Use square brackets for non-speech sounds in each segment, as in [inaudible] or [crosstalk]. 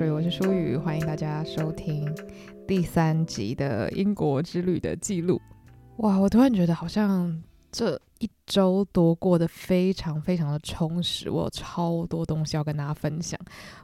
所以我是舒雨，欢迎大家收听第三集的英国之旅的记录。哇，我突然觉得好像这一周多过得非常非常的充实，我有超多东西要跟大家分享。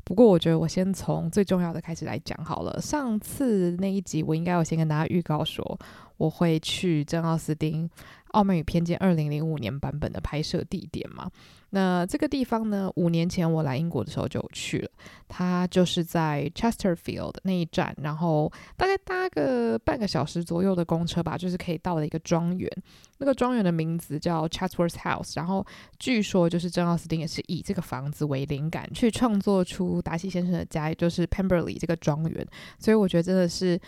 不过我觉得我先从最重要的开始来讲好了。上次那一集我应该有先跟大家预告说，我会去珍奥斯汀《傲慢与偏见》二零零五年版本的拍摄地点嘛。那这个地方呢，五年前我来英国的时候就去了，它就是在 Chesterfield 那一站，然后大概搭个半个小时左右的公车吧，就是可以到的一个庄园。那个庄园的名字叫 Chatsworth House，然后据说就是珍奥斯汀也是以这个房子为灵感去创作出达西先生的家，也就是 Pemberley 这个庄园。所以我觉得真的是。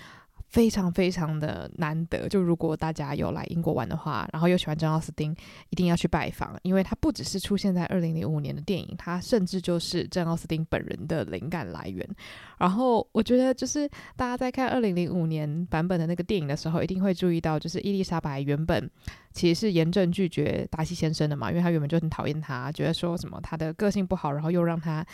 非常非常的难得，就如果大家有来英国玩的话，然后又喜欢珍奥斯汀，一定要去拜访，因为它不只是出现在二零零五年的电影，它甚至就是珍奥斯汀本人的灵感来源。然后我觉得，就是大家在看二零零五年版本的那个电影的时候，一定会注意到，就是伊丽莎白原本其实是严正拒绝达西先生的嘛，因为他原本就很讨厌他，觉得说什么他的个性不好，然后又让他。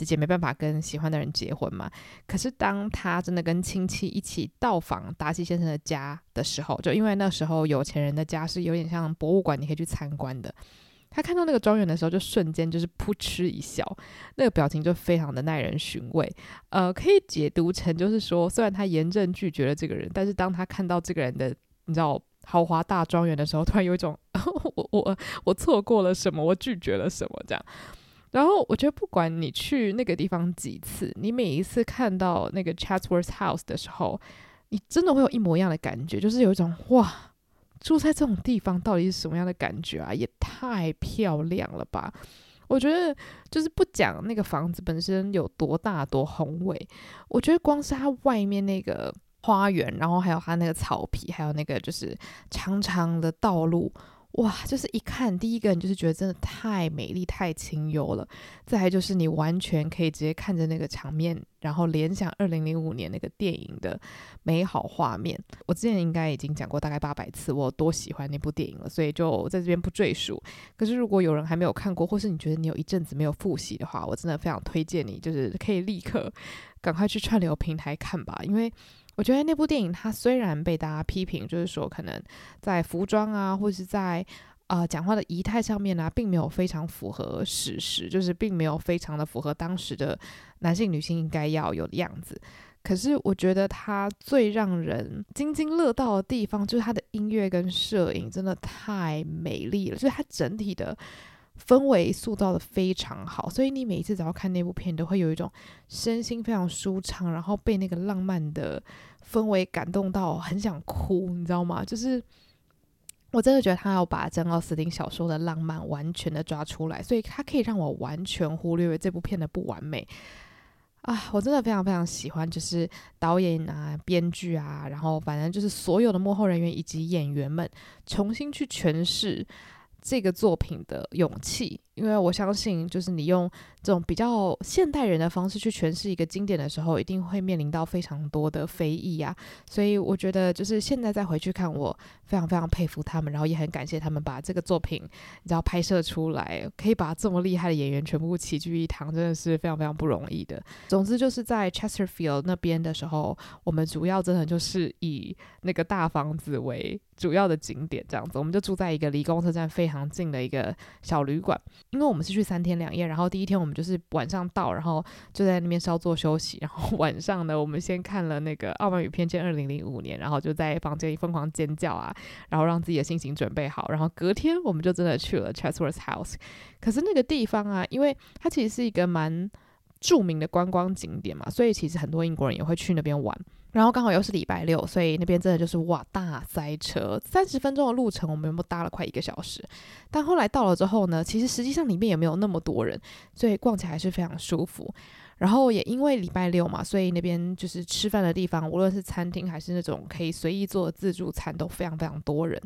自己没办法跟喜欢的人结婚嘛？可是当他真的跟亲戚一起到访达西先生的家的时候，就因为那时候有钱人的家是有点像博物馆，你可以去参观的。他看到那个庄园的时候，就瞬间就是扑哧一笑，那个表情就非常的耐人寻味。呃，可以解读成就是说，虽然他严正拒绝了这个人，但是当他看到这个人的你知道豪华大庄园的时候，突然有一种 [laughs] 我我我错过了什么，我拒绝了什么这样。然后我觉得，不管你去那个地方几次，你每一次看到那个 Chatsworth House 的时候，你真的会有一模一样的感觉，就是有一种哇，住在这种地方到底是什么样的感觉啊？也太漂亮了吧！我觉得，就是不讲那个房子本身有多大多宏伟，我觉得光是它外面那个花园，然后还有它那个草皮，还有那个就是长长的道路。哇，就是一看第一个人就是觉得真的太美丽、太清幽了。再来就是你完全可以直接看着那个场面，然后联想二零零五年那个电影的美好画面。我之前应该已经讲过大概八百次我多喜欢那部电影了，所以就在这边不赘述。可是如果有人还没有看过，或是你觉得你有一阵子没有复习的话，我真的非常推荐你，就是可以立刻赶快去串流平台看吧，因为。我觉得那部电影，它虽然被大家批评，就是说可能在服装啊，或是在呃讲话的仪态上面呢、啊，并没有非常符合史实，就是并没有非常的符合当时的男性女性应该要有的样子。可是我觉得它最让人津津乐道的地方，就是它的音乐跟摄影真的太美丽了，就是它整体的。氛围塑造的非常好，所以你每一次只要看那部片，都会有一种身心非常舒畅，然后被那个浪漫的氛围感动到很想哭，你知道吗？就是我真的觉得他要把珍奥斯汀小说的浪漫完全的抓出来，所以他可以让我完全忽略这部片的不完美啊！我真的非常非常喜欢，就是导演啊、编剧啊，然后反正就是所有的幕后人员以及演员们重新去诠释。这个作品的勇气，因为我相信，就是你用这种比较现代人的方式去诠释一个经典的时候，一定会面临到非常多的非议啊。所以我觉得，就是现在再回去看，我非常非常佩服他们，然后也很感谢他们把这个作品，你知道拍摄出来，可以把这么厉害的演员全部齐聚一堂，真的是非常非常不容易的。总之，就是在 Chesterfield 那边的时候，我们主要真的就是以那个大房子为主要的景点，这样子，我们就住在一个离公车站非常近的一个小旅馆，因为我们是去三天两夜，然后第一天我们就是晚上到，然后就在那边稍作休息，然后 [laughs] 晚上呢，我们先看了那个《傲慢与偏见》二零零五年，然后就在房间里疯狂尖叫啊，然后让自己的心情准备好，然后隔天我们就真的去了 Chatsworth House。可是那个地方啊，因为它其实是一个蛮著名的观光景点嘛，所以其实很多英国人也会去那边玩。然后刚好又是礼拜六，所以那边真的就是哇大塞车，三十分钟的路程，我们有没有搭了快一个小时。但后来到了之后呢，其实实际上里面也没有那么多人，所以逛起来是非常舒服。然后也因为礼拜六嘛，所以那边就是吃饭的地方，无论是餐厅还是那种可以随意做的自助餐，都非常非常多人。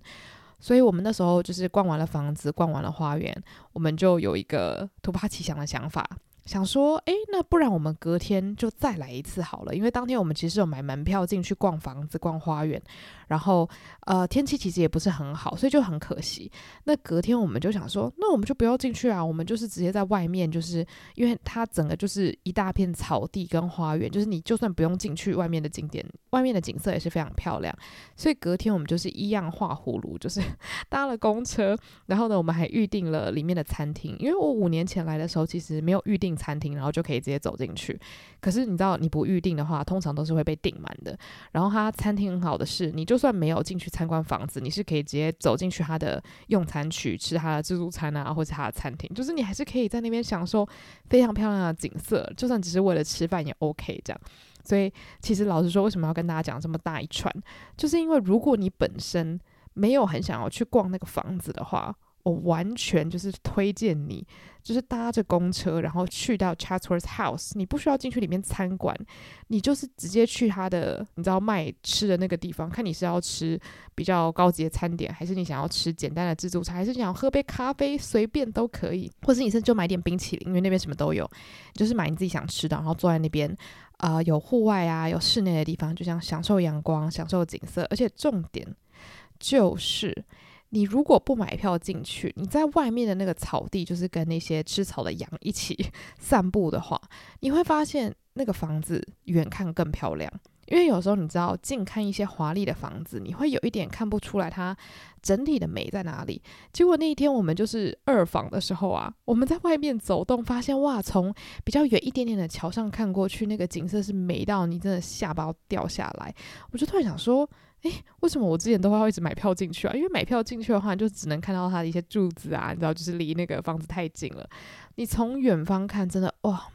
所以我们那时候就是逛完了房子，逛完了花园，我们就有一个突发奇想的想法。想说，哎，那不然我们隔天就再来一次好了，因为当天我们其实有买门票进去逛房子、逛花园，然后呃天气其实也不是很好，所以就很可惜。那隔天我们就想说，那我们就不要进去啊，我们就是直接在外面，就是因为它整个就是一大片草地跟花园，就是你就算不用进去外面的景点，外面的景色也是非常漂亮。所以隔天我们就是一样画葫芦，就是 [laughs] 搭了公车，然后呢，我们还预定了里面的餐厅，因为我五年前来的时候其实没有预定。餐厅，然后就可以直接走进去。可是你知道，你不预定的话，通常都是会被订满的。然后它餐厅很好的是，你就就算没有进去参观房子，你是可以直接走进去他的用餐区，吃他的自助餐啊，或者他的餐厅，就是你还是可以在那边享受非常漂亮的景色，就算只是为了吃饭也 OK 这样。所以其实老实说，为什么要跟大家讲这么大一串，就是因为如果你本身没有很想要去逛那个房子的话。我完全就是推荐你，就是搭着公车，然后去到 Chatsworth House。你不需要进去里面参观，你就是直接去他的，你知道卖吃的那个地方，看你是要吃比较高级的餐点，还是你想要吃简单的自助餐，还是想要喝杯咖啡，随便都可以。或是你甚至就买点冰淇淋，因为那边什么都有，就是买你自己想吃的，然后坐在那边，啊、有户外啊，有室内的地方，就像享受阳光，享受景色，而且重点就是。你如果不买票进去，你在外面的那个草地，就是跟那些吃草的羊一起 [laughs] 散步的话，你会发现那个房子远看更漂亮。因为有时候你知道，近看一些华丽的房子，你会有一点看不出来它整体的美在哪里。结果那一天我们就是二访的时候啊，我们在外面走动，发现哇，从比较远一点点的桥上看过去，那个景色是美到你真的下巴掉下来。我就突然想说。诶，为什么我之前都会一直买票进去啊？因为买票进去的话，就只能看到它的一些柱子啊，你知道，就是离那个房子太近了。你从远方看，真的哇，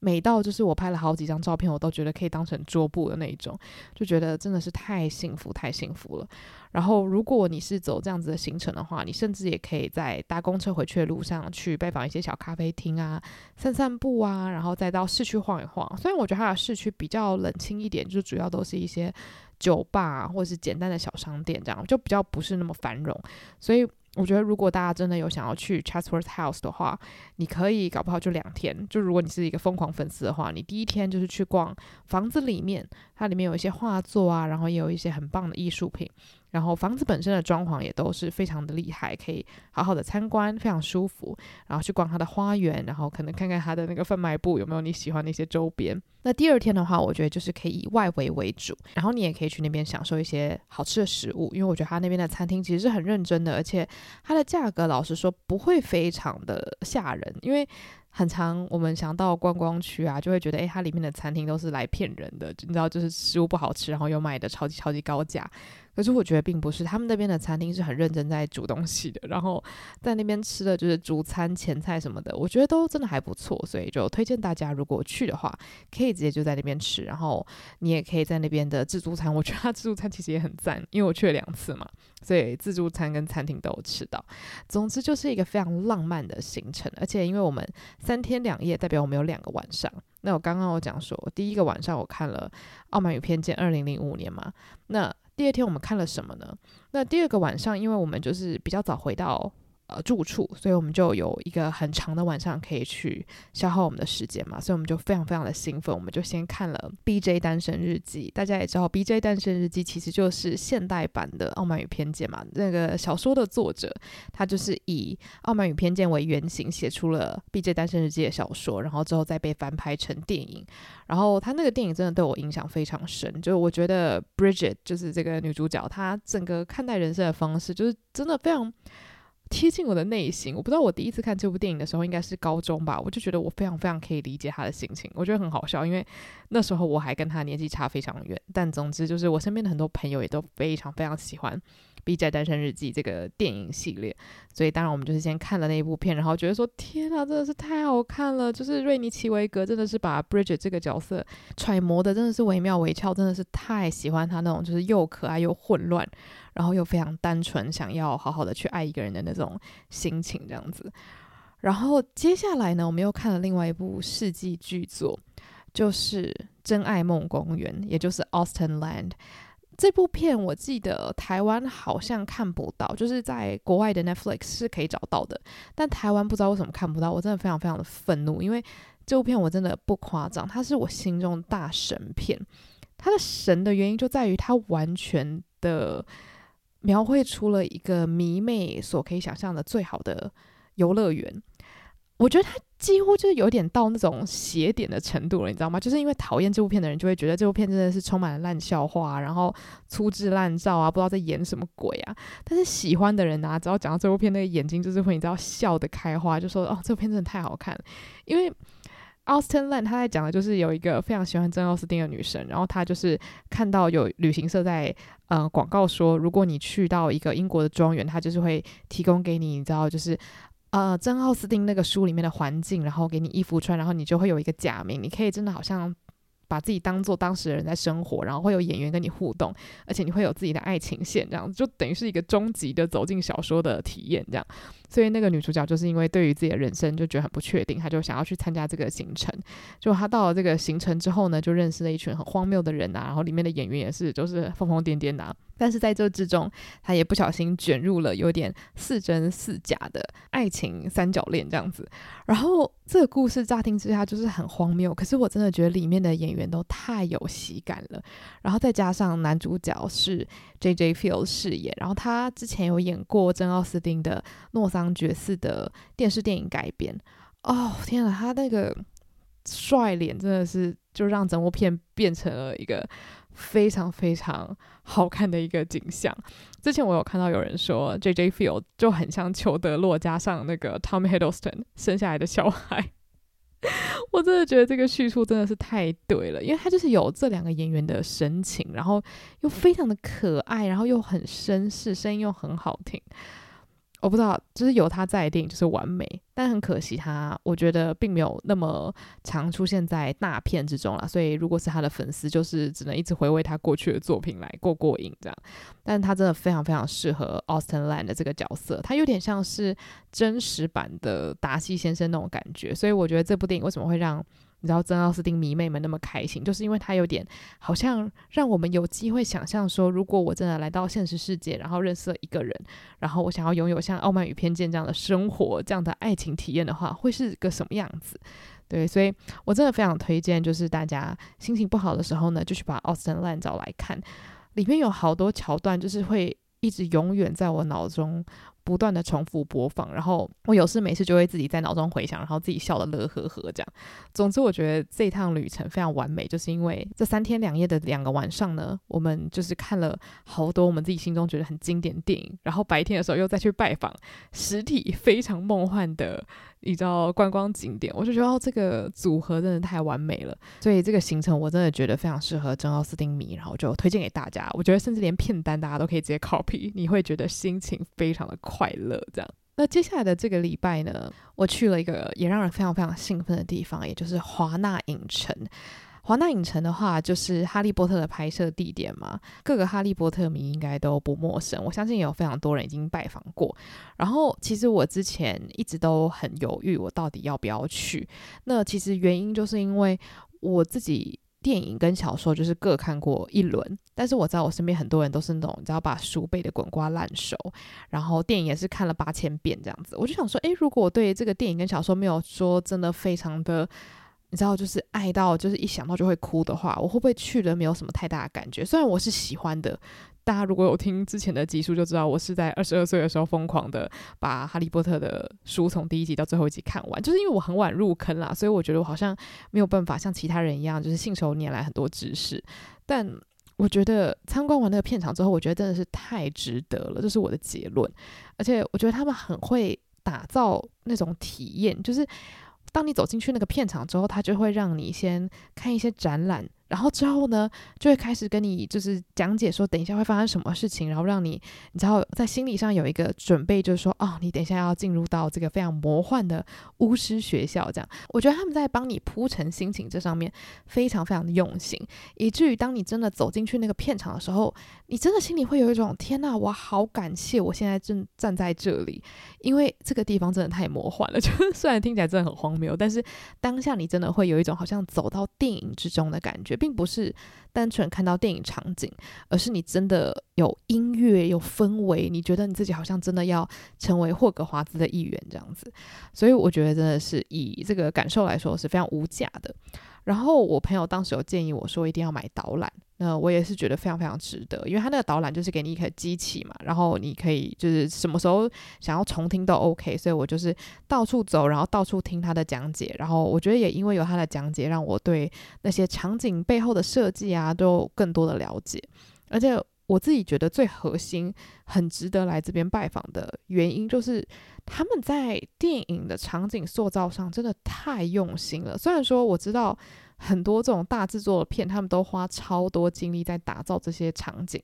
美到就是我拍了好几张照片，我都觉得可以当成桌布的那一种，就觉得真的是太幸福，太幸福了。然后，如果你是走这样子的行程的话，你甚至也可以在搭公车回去的路上去拜访一些小咖啡厅啊，散散步啊，然后再到市区晃一晃。虽然我觉得它的市区比较冷清一点，就主要都是一些。酒吧或是简单的小商店，这样就比较不是那么繁荣，所以我觉得如果大家真的有想要去 Chatsworth House 的话，你可以搞不好就两天。就如果你是一个疯狂粉丝的话，你第一天就是去逛房子里面，它里面有一些画作啊，然后也有一些很棒的艺术品。然后房子本身的装潢也都是非常的厉害，可以好好的参观，非常舒服。然后去逛它的花园，然后可能看看它的那个贩卖部有没有你喜欢的一些周边。那第二天的话，我觉得就是可以以外围为主，然后你也可以去那边享受一些好吃的食物，因为我觉得它那边的餐厅其实是很认真的，而且它的价格老实说不会非常的吓人，因为。很常，我们想到观光区啊，就会觉得，诶，它里面的餐厅都是来骗人的，你知道，就是食物不好吃，然后又卖的超级超级高价。可是我觉得并不是，他们那边的餐厅是很认真在煮东西的，然后在那边吃的就是主餐、前菜什么的，我觉得都真的还不错，所以就推荐大家如果去的话，可以直接就在那边吃，然后你也可以在那边的自助餐，我觉得他自助餐其实也很赞，因为我去了两次嘛，所以自助餐跟餐厅都有吃到。总之就是一个非常浪漫的行程，而且因为我们三天两夜，代表我们有两个晚上。那我刚刚我讲说，第一个晚上我看了《傲慢与偏见》，二零零五年嘛，那。第二天我们看了什么呢？那第二个晚上，因为我们就是比较早回到。呃，住处，所以我们就有一个很长的晚上可以去消耗我们的时间嘛，所以我们就非常非常的兴奋，我们就先看了《B.J. 单身日记》。大家也知道，《B.J. 单身日记》其实就是现代版的《傲慢与偏见》嘛。那个小说的作者，他就是以《傲慢与偏见》为原型写出了《B.J. 单身日记》的小说，然后之后再被翻拍成电影。然后他那个电影真的对我影响非常深，就是我觉得 Bridget 就是这个女主角，她整个看待人生的方式，就是真的非常。贴近我的内心，我不知道我第一次看这部电影的时候应该是高中吧，我就觉得我非常非常可以理解他的心情，我觉得很好笑，因为那时候我还跟他年纪差非常远。但总之就是我身边的很多朋友也都非常非常喜欢《B 站单身日记》这个电影系列，所以当然我们就是先看了那一部片，然后觉得说天啊，真的是太好看了，就是瑞尼奇维格真的是把 Bridget 这个角色揣摩的真的是惟妙惟肖，真的是太喜欢他那种就是又可爱又混乱。然后又非常单纯，想要好好的去爱一个人的那种心情，这样子。然后接下来呢，我们又看了另外一部世纪巨作，就是《真爱梦公园》，也就是《Austin Land》。这部片我记得台湾好像看不到，就是在国外的 Netflix 是可以找到的，但台湾不知道为什么看不到。我真的非常非常的愤怒，因为这部片我真的不夸张，它是我心中大神片。它的神的原因就在于它完全的描绘出了一个迷妹所可以想象的最好的游乐园。我觉得它几乎就是有点到那种邪点的程度了，你知道吗？就是因为讨厌这部片的人就会觉得这部片真的是充满了烂笑话，然后粗制滥造啊，不知道在演什么鬼啊。但是喜欢的人啊，只要讲到这部片，那个眼睛就是会你知道笑得开花，就说哦，这部片真的太好看了。因为 Austen Land 他在讲的就是有一个非常喜欢珍奥斯汀的女生，然后她就是看到有旅行社在呃广告说，如果你去到一个英国的庄园，他就是会提供给你，你知道就是。呃，珍奥斯汀那个书里面的环境，然后给你衣服穿，然后你就会有一个假名，你可以真的好像把自己当做当时的人在生活，然后会有演员跟你互动，而且你会有自己的爱情线，这样就等于是一个终极的走进小说的体验，这样。所以那个女主角就是因为对于自己的人生就觉得很不确定，她就想要去参加这个行程。就她到了这个行程之后呢，就认识了一群很荒谬的人啊，然后里面的演员也是就是疯疯癫癫的。但是在这之中，她也不小心卷入了有点似真似假的爱情三角恋这样子。然后这个故事乍听之下就是很荒谬，可是我真的觉得里面的演员都太有喜感了。然后再加上男主角是 J.J. Field 饰演，然后他之前有演过真奥斯汀的《诺桑觉寺》的电视电影改编。哦天啊，他那个帅脸真的是就让整部片变成了一个。非常非常好看的一个景象。之前我有看到有人说，J.J. Field 就很像裘德洛加上那个 Tom Hiddleston 生下来的小孩。[laughs] 我真的觉得这个叙述真的是太对了，因为他就是有这两个演员的神情，然后又非常的可爱，然后又很绅士，声音又很好听。我不知道，就是有他在的电影就是完美，但很可惜他，我觉得并没有那么常出现在大片之中了。所以如果是他的粉丝，就是只能一直回味他过去的作品来过过瘾这样。但他真的非常非常适合 Austin Land 的这个角色，他有点像是真实版的达西先生那种感觉。所以我觉得这部电影为什么会让你知道真奥斯汀迷妹们那么开心，就是因为他有点好像让我们有机会想象说，如果我真的来到现实世界，然后认识了一个人，然后我想要拥有像《傲慢与偏见》这样的生活、这样的爱情体验的话，会是个什么样子？对，所以我真的非常推荐，就是大家心情不好的时候呢，就去把《奥斯汀烂照》来看，里面有好多桥段，就是会一直永远在我脑中。不断的重复播放，然后我有事没事就会自己在脑中回想，然后自己笑得乐呵呵这样。总之，我觉得这趟旅程非常完美，就是因为这三天两夜的两个晚上呢，我们就是看了好多我们自己心中觉得很经典电影，然后白天的时候又再去拜访实体非常梦幻的。比较观光景点，我就觉得哦，这个组合真的太完美了，所以这个行程我真的觉得非常适合真奥斯汀迷，然后就推荐给大家。我觉得甚至连片单大家都可以直接 copy，你会觉得心情非常的快乐。这样，那接下来的这个礼拜呢，我去了一个也让人非常非常兴奋的地方，也就是华纳影城。华纳影城的话，就是《哈利波特》的拍摄地点嘛，各个哈利波特迷应该都不陌生。我相信有非常多人已经拜访过。然后，其实我之前一直都很犹豫，我到底要不要去。那其实原因就是因为我自己电影跟小说就是各看过一轮，但是我知道我身边很多人都是那种，你知道把书背得滚瓜烂熟，然后电影也是看了八千遍这样子。我就想说，诶，如果我对这个电影跟小说没有说真的非常的。你知道，就是爱到，就是一想到就会哭的话，我会不会去了没有什么太大的感觉？虽然我是喜欢的，大家如果有听之前的集数就知道，我是在二十二岁的时候疯狂的把《哈利波特》的书从第一集到最后一集看完，就是因为我很晚入坑啦，所以我觉得我好像没有办法像其他人一样，就是信手拈来很多知识。但我觉得参观完那个片场之后，我觉得真的是太值得了，这是我的结论。而且我觉得他们很会打造那种体验，就是。当你走进去那个片场之后，他就会让你先看一些展览。然后之后呢，就会开始跟你就是讲解说，等一下会发生什么事情，然后让你你知道在心理上有一个准备，就是说，哦，你等一下要进入到这个非常魔幻的巫师学校，这样。我觉得他们在帮你铺陈心情这上面非常非常的用心，以至于当你真的走进去那个片场的时候，你真的心里会有一种天呐，我好感谢我现在正站在这里，因为这个地方真的太魔幻了。[laughs] 就是虽然听起来真的很荒谬，但是当下你真的会有一种好像走到电影之中的感觉。并不是单纯看到电影场景，而是你真的有音乐、有氛围，你觉得你自己好像真的要成为霍格华兹的一员这样子。所以我觉得真的是以这个感受来说是非常无价的。然后我朋友当时有建议我说一定要买导览。那我也是觉得非常非常值得，因为他那个导览就是给你一个机器嘛，然后你可以就是什么时候想要重听都 OK，所以我就是到处走，然后到处听他的讲解，然后我觉得也因为有他的讲解，让我对那些场景背后的设计啊都有更多的了解，而且我自己觉得最核心、很值得来这边拜访的原因，就是他们在电影的场景塑造上真的太用心了，虽然说我知道。很多这种大制作的片，他们都花超多精力在打造这些场景。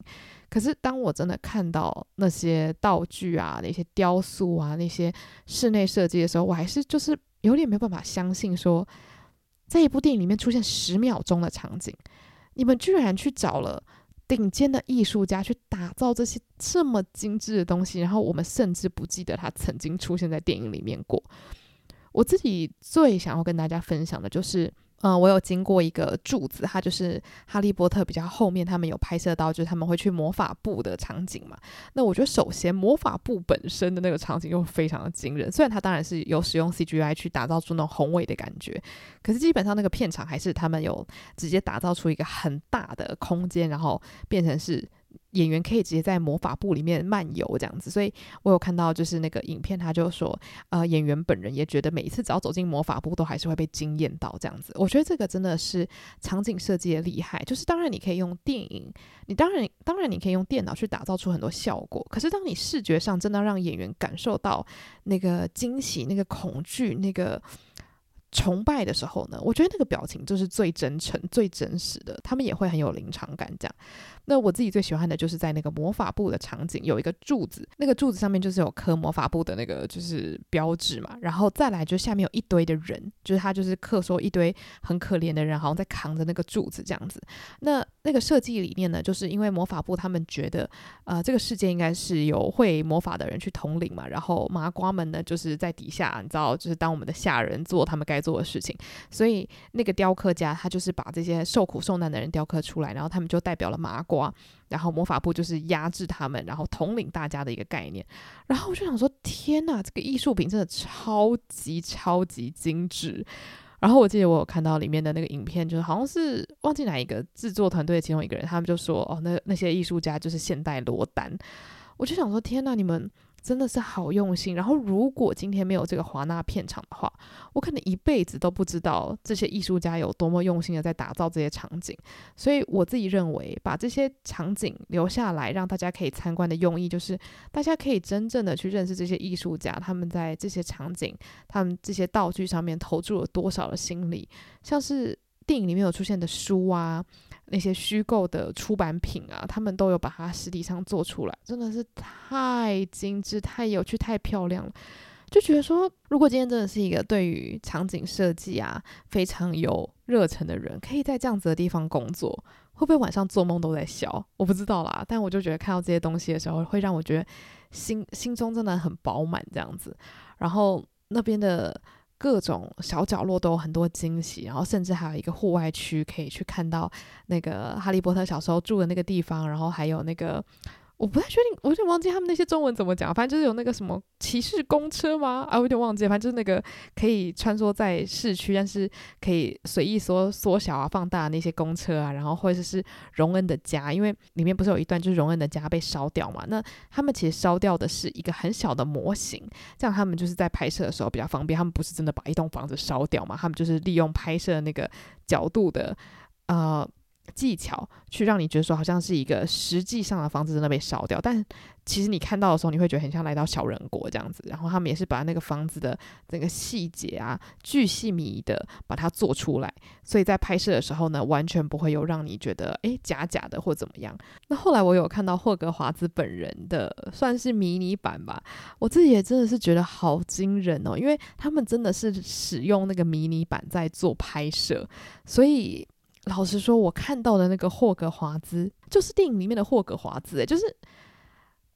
可是当我真的看到那些道具啊、那些雕塑啊、那些室内设计的时候，我还是就是有点没有办法相信说，说在一部电影里面出现十秒钟的场景，你们居然去找了顶尖的艺术家去打造这些这么精致的东西，然后我们甚至不记得他曾经出现在电影里面过。我自己最想要跟大家分享的就是。嗯，我有经过一个柱子，它就是哈利波特比较后面，他们有拍摄到，就是他们会去魔法部的场景嘛。那我觉得，首先魔法部本身的那个场景就非常的惊人，虽然它当然是有使用 CGI 去打造出那种宏伟的感觉，可是基本上那个片场还是他们有直接打造出一个很大的空间，然后变成是。演员可以直接在魔法部里面漫游这样子，所以我有看到就是那个影片，他就说，呃，演员本人也觉得每一次只要走进魔法部，都还是会被惊艳到这样子。我觉得这个真的是场景设计的厉害，就是当然你可以用电影，你当然当然你可以用电脑去打造出很多效果，可是当你视觉上真的让演员感受到那个惊喜、那个恐惧、那个。崇拜的时候呢，我觉得那个表情就是最真诚、最真实的，他们也会很有临场感。这样，那我自己最喜欢的就是在那个魔法部的场景，有一个柱子，那个柱子上面就是有刻魔法部的那个就是标志嘛，然后再来就下面有一堆的人，就是他就是刻说一堆很可怜的人，好像在扛着那个柱子这样子。那那个设计理念呢，就是因为魔法部他们觉得，呃，这个世界应该是由会魔法的人去统领嘛，然后麻瓜们呢就是在底下，你知道，就是当我们的下人做他们该做的事情，所以那个雕刻家他就是把这些受苦受难的人雕刻出来，然后他们就代表了麻瓜，然后魔法部就是压制他们，然后统领大家的一个概念。然后我就想说，天哪，这个艺术品真的超级超级精致。然后我记得我有看到里面的那个影片，就是好像是忘记哪一个制作团队的其中一个人，他们就说，哦，那那些艺术家就是现代罗丹。我就想说，天哪，你们。真的是好用心。然后，如果今天没有这个华纳片场的话，我可能一辈子都不知道这些艺术家有多么用心的在打造这些场景。所以，我自己认为，把这些场景留下来，让大家可以参观的用意，就是大家可以真正的去认识这些艺术家，他们在这些场景、他们这些道具上面投注了多少的心力。像是电影里面有出现的书啊。那些虚构的出版品啊，他们都有把它实体上做出来，真的是太精致、太有趣、太漂亮了。就觉得说，如果今天真的是一个对于场景设计啊非常有热忱的人，可以在这样子的地方工作，会不会晚上做梦都在笑？我不知道啦。但我就觉得看到这些东西的时候，会让我觉得心心中真的很饱满这样子。然后那边的。各种小角落都有很多惊喜，然后甚至还有一个户外区，可以去看到那个哈利波特小时候住的那个地方，然后还有那个。我不太确定，我有点忘记他们那些中文怎么讲。反正就是有那个什么骑士公车吗？啊，我有点忘记。反正就是那个可以穿梭在市区，但是可以随意缩缩小啊、放大那些公车啊。然后或者是荣恩的家，因为里面不是有一段就是荣恩的家被烧掉嘛？那他们其实烧掉的是一个很小的模型，这样他们就是在拍摄的时候比较方便。他们不是真的把一栋房子烧掉嘛？他们就是利用拍摄那个角度的，呃。技巧去让你觉得说好像是一个实际上的房子真的被烧掉，但其实你看到的时候，你会觉得很像来到小人国这样子。然后他们也是把那个房子的整个细节啊，巨细靡的把它做出来，所以在拍摄的时候呢，完全不会有让你觉得诶假假的或怎么样。那后来我有看到霍格华兹本人的算是迷你版吧，我自己也真的是觉得好惊人哦，因为他们真的是使用那个迷你版在做拍摄，所以。老实说，我看到的那个霍格华兹，就是电影里面的霍格华兹，诶，就是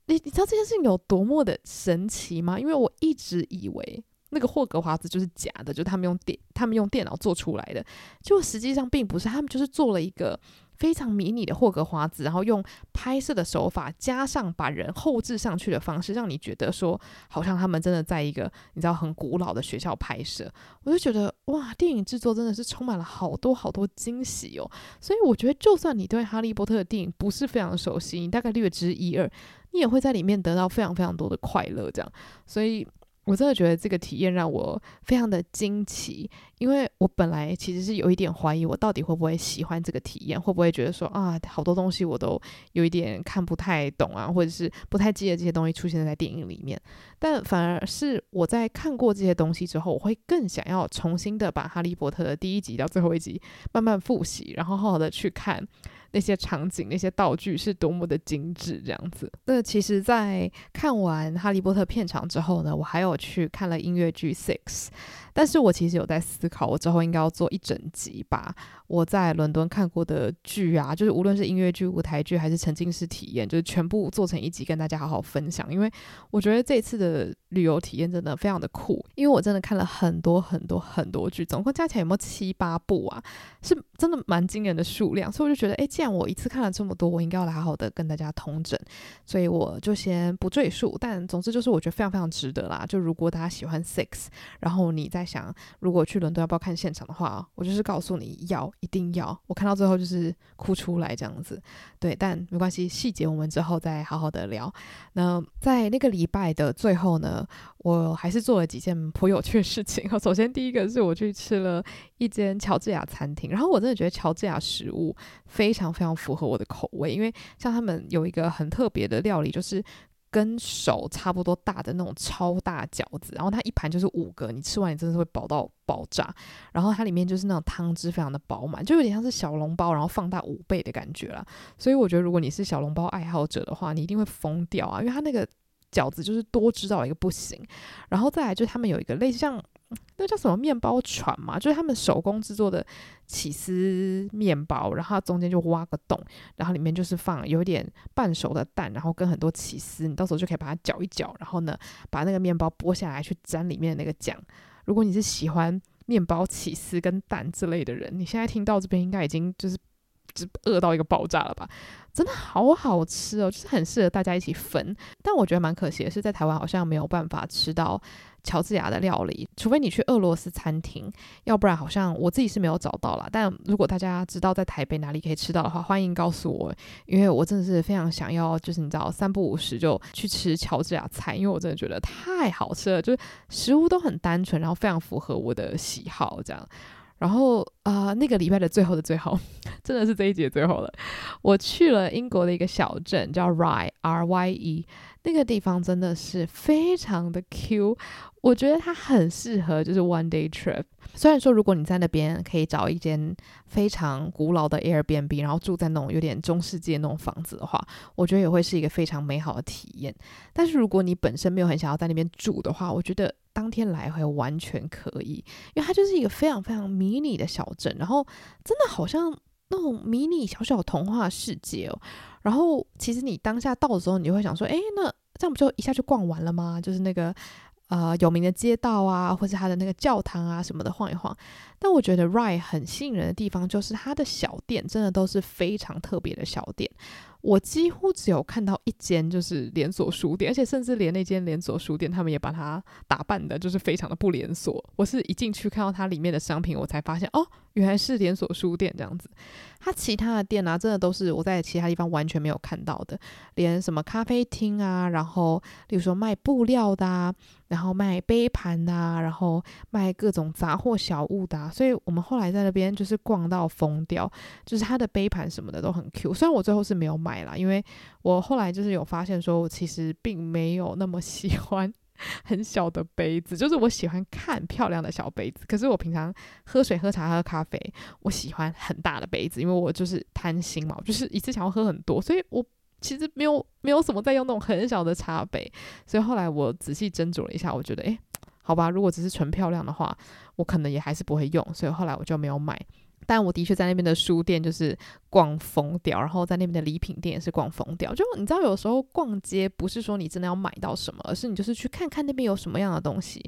你，你知道这件事情有多么的神奇吗？因为我一直以为那个霍格华兹就是假的，就是他们用电他们用电脑做出来的，就实际上并不是，他们就是做了一个。非常迷你的霍格华兹，然后用拍摄的手法加上把人后置上去的方式，让你觉得说好像他们真的在一个你知道很古老的学校拍摄。我就觉得哇，电影制作真的是充满了好多好多惊喜哦。所以我觉得，就算你对哈利波特的电影不是非常熟悉，你大概略知一二，你也会在里面得到非常非常多的快乐。这样，所以。我真的觉得这个体验让我非常的惊奇，因为我本来其实是有一点怀疑，我到底会不会喜欢这个体验，会不会觉得说啊，好多东西我都有一点看不太懂啊，或者是不太记得这些东西出现在电影里面。但反而是我在看过这些东西之后，我会更想要重新的把《哈利波特》的第一集到最后一集慢慢复习，然后好好的去看。那些场景、那些道具是多么的精致，这样子。那其实，在看完《哈利波特》片场之后呢，我还有去看了音乐剧《Six》。但是我其实有在思考，我之后应该要做一整集，吧我在伦敦看过的剧啊，就是无论是音乐剧、舞台剧还是沉浸式体验，就是全部做成一集跟大家好好分享。因为我觉得这次的旅游体验真的非常的酷，因为我真的看了很多很多很多剧，总共加起来有没有七八部啊？是真的蛮惊人的数量，所以我就觉得，哎，既然我一次看了这么多，我应该要来好好的跟大家通整，所以我就先不赘述。但总之就是我觉得非常非常值得啦。就如果大家喜欢 Six，然后你在想，如果去伦敦要不要看现场的话，我就是告诉你要，一定要。我看到最后就是哭出来这样子，对，但没关系，细节我们之后再好好的聊。那在那个礼拜的最后呢，我还是做了几件颇有趣的事情。[laughs] 首先第一个是我去吃了一间乔治亚餐厅，然后我真的觉得乔治亚食物非常非常符合我的口味，因为像他们有一个很特别的料理，就是。跟手差不多大的那种超大饺子，然后它一盘就是五个，你吃完你真的是会饱到爆炸。然后它里面就是那种汤汁非常的饱满，就有点像是小笼包，然后放大五倍的感觉啦。所以我觉得如果你是小笼包爱好者的话，你一定会疯掉啊，因为它那个饺子就是多知道一个不行。然后再来就是他们有一个类似像。那叫什么面包船嘛？就是他们手工制作的起司面包，然后中间就挖个洞，然后里面就是放有点半熟的蛋，然后跟很多起司，你到时候就可以把它搅一搅，然后呢，把那个面包剥下来去沾里面那个酱。如果你是喜欢面包、起司跟蛋之类的人，你现在听到这边应该已经就是饿到一个爆炸了吧？真的好好吃哦，就是很适合大家一起分。但我觉得蛮可惜的是，在台湾好像没有办法吃到。乔治亚的料理，除非你去俄罗斯餐厅，要不然好像我自己是没有找到啦。但如果大家知道在台北哪里可以吃到的话，欢迎告诉我，因为我真的是非常想要，就是你知道三不五时就去吃乔治亚菜，因为我真的觉得太好吃了，就是食物都很单纯，然后非常符合我的喜好这样。然后啊、那个礼拜的最后的最后，[laughs] 真的是这一集的最后了，我去了英国的一个小镇叫 Rye R Y E。那个地方真的是非常的 Q，我觉得它很适合就是 one day trip。虽然说如果你在那边可以找一间非常古老的 Airbnb，然后住在那种有点中世纪那种房子的话，我觉得也会是一个非常美好的体验。但是如果你本身没有很想要在那边住的话，我觉得当天来回完全可以，因为它就是一个非常非常迷你的小镇，然后真的好像那种迷你小小童话世界哦。然后，其实你当下到的时候，你就会想说，诶，那这样不就一下就逛完了吗？就是那个呃有名的街道啊，或是它的那个教堂啊什么的晃一晃。但我觉得 Rye 很吸引人的地方，就是它的小店真的都是非常特别的小店。我几乎只有看到一间就是连锁书店，而且甚至连那间连锁书店，他们也把它打扮的，就是非常的不连锁。我是一进去看到它里面的商品，我才发现哦，原来是连锁书店这样子。它其他的店啊，真的都是我在其他地方完全没有看到的，连什么咖啡厅啊，然后例如说卖布料的啊，然后卖杯盘的啊，然后卖各种杂货小物的啊。所以我们后来在那边就是逛到疯掉，就是它的杯盘什么的都很 Q。虽然我最后是没有买。啦，因为我后来就是有发现，说我其实并没有那么 [laughs] 喜欢很小的杯子，就是我喜欢看漂亮的小杯子。可是我平常喝水、喝茶、喝咖啡，我喜欢很大的杯子，因为我就是贪心嘛，就是一次想要喝很多，所以我其实没有没有什么在用那种很小的茶杯。所以后来我仔细斟酌了一下，我觉得，诶，好吧，如果只是纯漂亮的话，我可能也还是不会用，所以后来我就没有买。但我的确在那边的书店就是逛疯掉，然后在那边的礼品店也是逛疯掉。就你知道，有时候逛街不是说你真的要买到什么，而是你就是去看看那边有什么样的东西，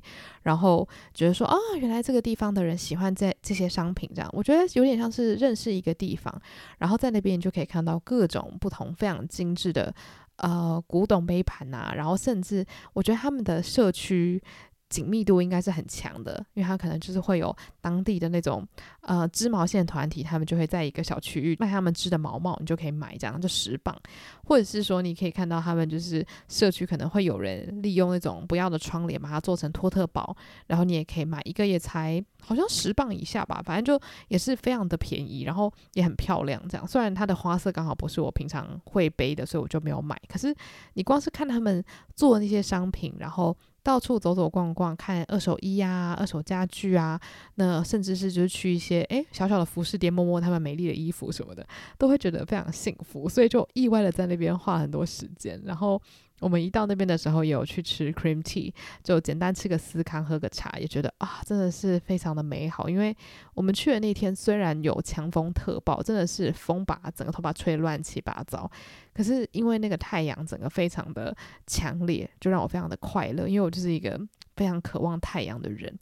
然后觉得说啊，原来这个地方的人喜欢在这些商品，这样我觉得有点像是认识一个地方。然后在那边你就可以看到各种不同、非常精致的呃古董杯盘啊，然后甚至我觉得他们的社区。紧密度应该是很强的，因为它可能就是会有当地的那种呃织毛线团体，他们就会在一个小区域卖他们织的毛毛，你就可以买这样就十磅，或者是说你可以看到他们就是社区可能会有人利用那种不要的窗帘把它做成托特包，然后你也可以买一个也才好像十磅以下吧，反正就也是非常的便宜，然后也很漂亮这样。虽然它的花色刚好不是我平常会背的，所以我就没有买，可是你光是看他们做那些商品，然后。到处走走逛逛，看二手衣呀、二手家具啊，那甚至是就是去一些诶小小的服饰店摸摸他们美丽的衣服什么的，都会觉得非常幸福，所以就意外的在那边花很多时间，然后。我们一到那边的时候，有去吃 cream tea，就简单吃个司康，喝个茶，也觉得啊，真的是非常的美好。因为我们去的那天虽然有强风特暴，真的是风把整个头发吹乱七八糟，可是因为那个太阳整个非常的强烈，就让我非常的快乐。因为我就是一个非常渴望太阳的人，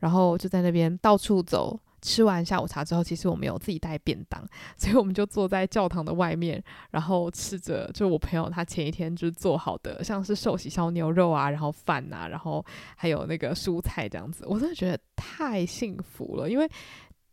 然后就在那边到处走。吃完下午茶之后，其实我没有自己带便当，所以我们就坐在教堂的外面，然后吃着就我朋友他前一天就做好的，像是寿喜烧牛肉啊，然后饭啊，然后还有那个蔬菜这样子，我真的觉得太幸福了。因为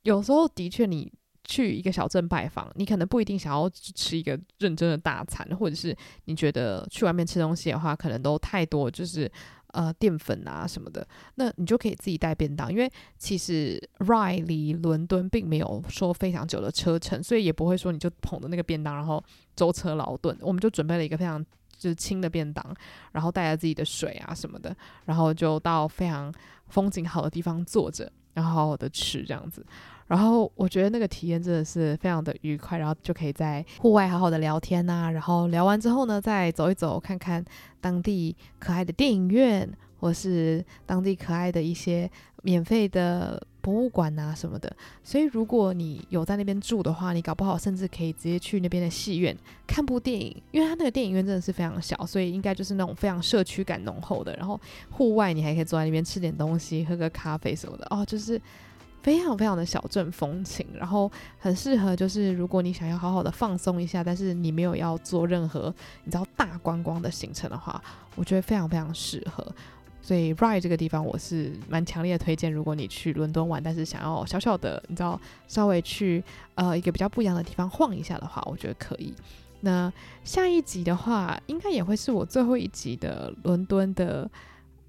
有时候的确，你去一个小镇拜访，你可能不一定想要吃一个认真的大餐，或者是你觉得去外面吃东西的话，可能都太多，就是。呃，淀粉啊什么的，那你就可以自己带便当，因为其实 Rye 离伦敦并没有说非常久的车程，所以也不会说你就捧着那个便当，然后舟车劳顿。我们就准备了一个非常就是轻的便当，然后带着自己的水啊什么的，然后就到非常风景好的地方坐着，然后好好的吃这样子。然后我觉得那个体验真的是非常的愉快，然后就可以在户外好好的聊天呐，然后聊完之后呢，再走一走，看看当地可爱的电影院，或是当地可爱的一些免费的博物馆啊什么的。所以如果你有在那边住的话，你搞不好甚至可以直接去那边的戏院看部电影，因为它那个电影院真的是非常小，所以应该就是那种非常社区感浓厚的。然后户外你还可以坐在那边吃点东西，喝个咖啡什么的哦，就是。非常非常的小镇风情，然后很适合，就是如果你想要好好的放松一下，但是你没有要做任何你知道大观光的行程的话，我觉得非常非常适合。所以 Rye 这个地方我是蛮强烈的推荐，如果你去伦敦玩，但是想要小小的你知道稍微去呃一个比较不一样的地方晃一下的话，我觉得可以。那下一集的话，应该也会是我最后一集的伦敦的。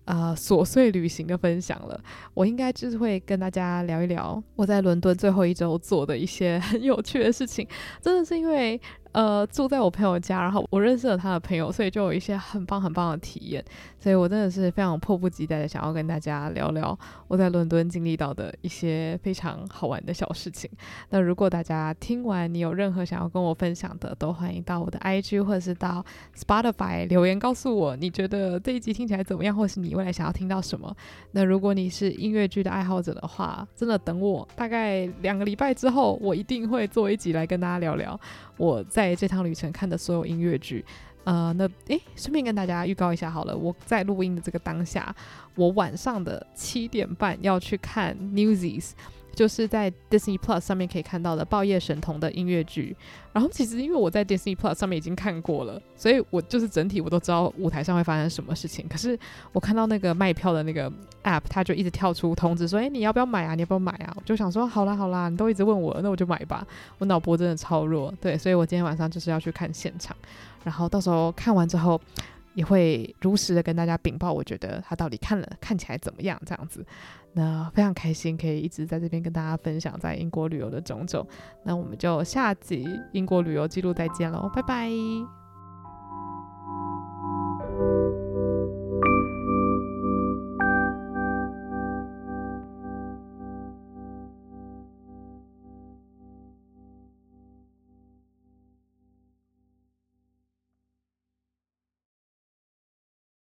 呃，琐碎旅行的分享了，我应该就是会跟大家聊一聊我在伦敦最后一周做的一些 [laughs] 很有趣的事情，真的是因为。呃，住在我朋友家，然后我认识了他的朋友，所以就有一些很棒很棒的体验。所以我真的是非常迫不及待的想要跟大家聊聊我在伦敦经历到的一些非常好玩的小事情。那如果大家听完你有任何想要跟我分享的，都欢迎到我的 IG 或者是到 Spotify 留言告诉我，你觉得这一集听起来怎么样，或是你未来想要听到什么。那如果你是音乐剧的爱好者的话，真的等我大概两个礼拜之后，我一定会做一集来跟大家聊聊。我在这趟旅程看的所有音乐剧，呃，那诶，顺便跟大家预告一下好了，我在录音的这个当下，我晚上的七点半要去看 Newsies。就是在 Disney Plus 上面可以看到的《报业神童》的音乐剧，然后其实因为我在 Disney Plus 上面已经看过了，所以我就是整体我都知道舞台上会发生什么事情。可是我看到那个卖票的那个 App，它就一直跳出通知说：“诶，你要不要买啊？你要不要买啊？”我就想说：“好啦好啦，你都一直问我，那我就买吧。”我脑波真的超弱，对，所以我今天晚上就是要去看现场，然后到时候看完之后也会如实的跟大家禀报，我觉得他到底看了看起来怎么样。这样子那非常开心，可以一直在这边跟大家分享在英国旅游的种种。那我们就下集英国旅游记录再见喽，拜拜。